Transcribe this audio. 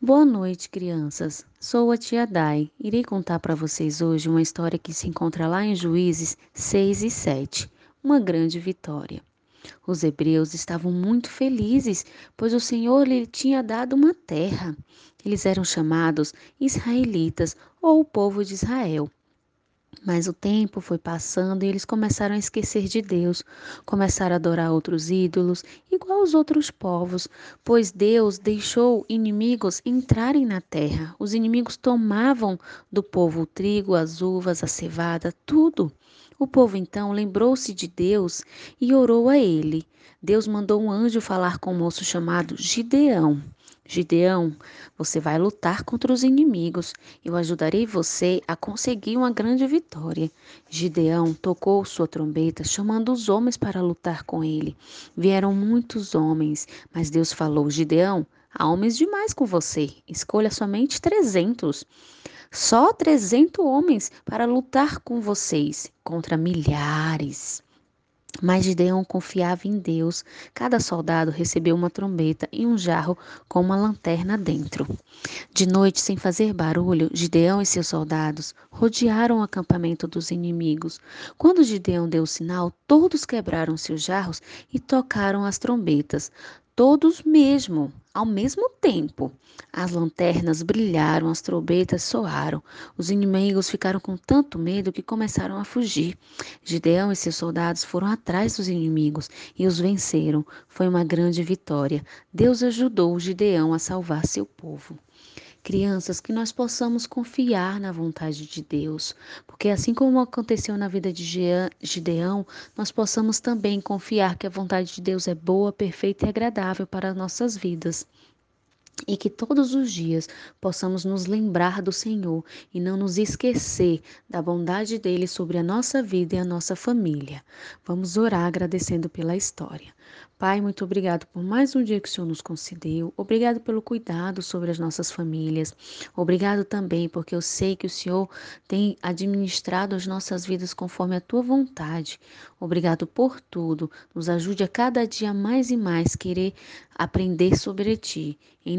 Boa noite, crianças. Sou a tia Dai. Irei contar para vocês hoje uma história que se encontra lá em Juízes 6 e 7. Uma grande vitória. Os hebreus estavam muito felizes, pois o Senhor lhe tinha dado uma terra. Eles eram chamados israelitas ou o povo de Israel. Mas o tempo foi passando e eles começaram a esquecer de Deus, começaram a adorar outros ídolos, igual os outros povos, pois Deus deixou inimigos entrarem na terra. Os inimigos tomavam do povo o trigo, as uvas, a cevada, tudo. O povo então lembrou-se de Deus e orou a ele. Deus mandou um anjo falar com um moço chamado Gideão. Gideão, você vai lutar contra os inimigos. Eu ajudarei você a conseguir uma grande vitória. Gideão tocou sua trombeta, chamando os homens para lutar com ele. Vieram muitos homens, mas Deus falou: Gideão, há homens demais com você. Escolha somente trezentos. Só trezentos homens para lutar com vocês contra milhares. Mas Gideão confiava em Deus. Cada soldado recebeu uma trombeta e um jarro com uma lanterna dentro. De noite, sem fazer barulho, Gideão e seus soldados rodearam o acampamento dos inimigos. Quando Gideão deu o sinal, todos quebraram seus jarros e tocaram as trombetas todos mesmo, ao mesmo tempo. As lanternas brilharam, as trombetas soaram. Os inimigos ficaram com tanto medo que começaram a fugir. Gideão e seus soldados foram atrás dos inimigos e os venceram. Foi uma grande vitória. Deus ajudou Gideão a salvar seu povo. Crianças, que nós possamos confiar na vontade de Deus, porque assim como aconteceu na vida de Gideão, nós possamos também confiar que a vontade de Deus é boa, perfeita e agradável para as nossas vidas e que todos os dias possamos nos lembrar do Senhor e não nos esquecer da bondade dele sobre a nossa vida e a nossa família. Vamos orar agradecendo pela história. Pai, muito obrigado por mais um dia que o Senhor nos concedeu. Obrigado pelo cuidado sobre as nossas famílias. Obrigado também porque eu sei que o Senhor tem administrado as nossas vidas conforme a tua vontade. Obrigado por tudo. Nos ajude a cada dia mais e mais querer aprender sobre ti. Em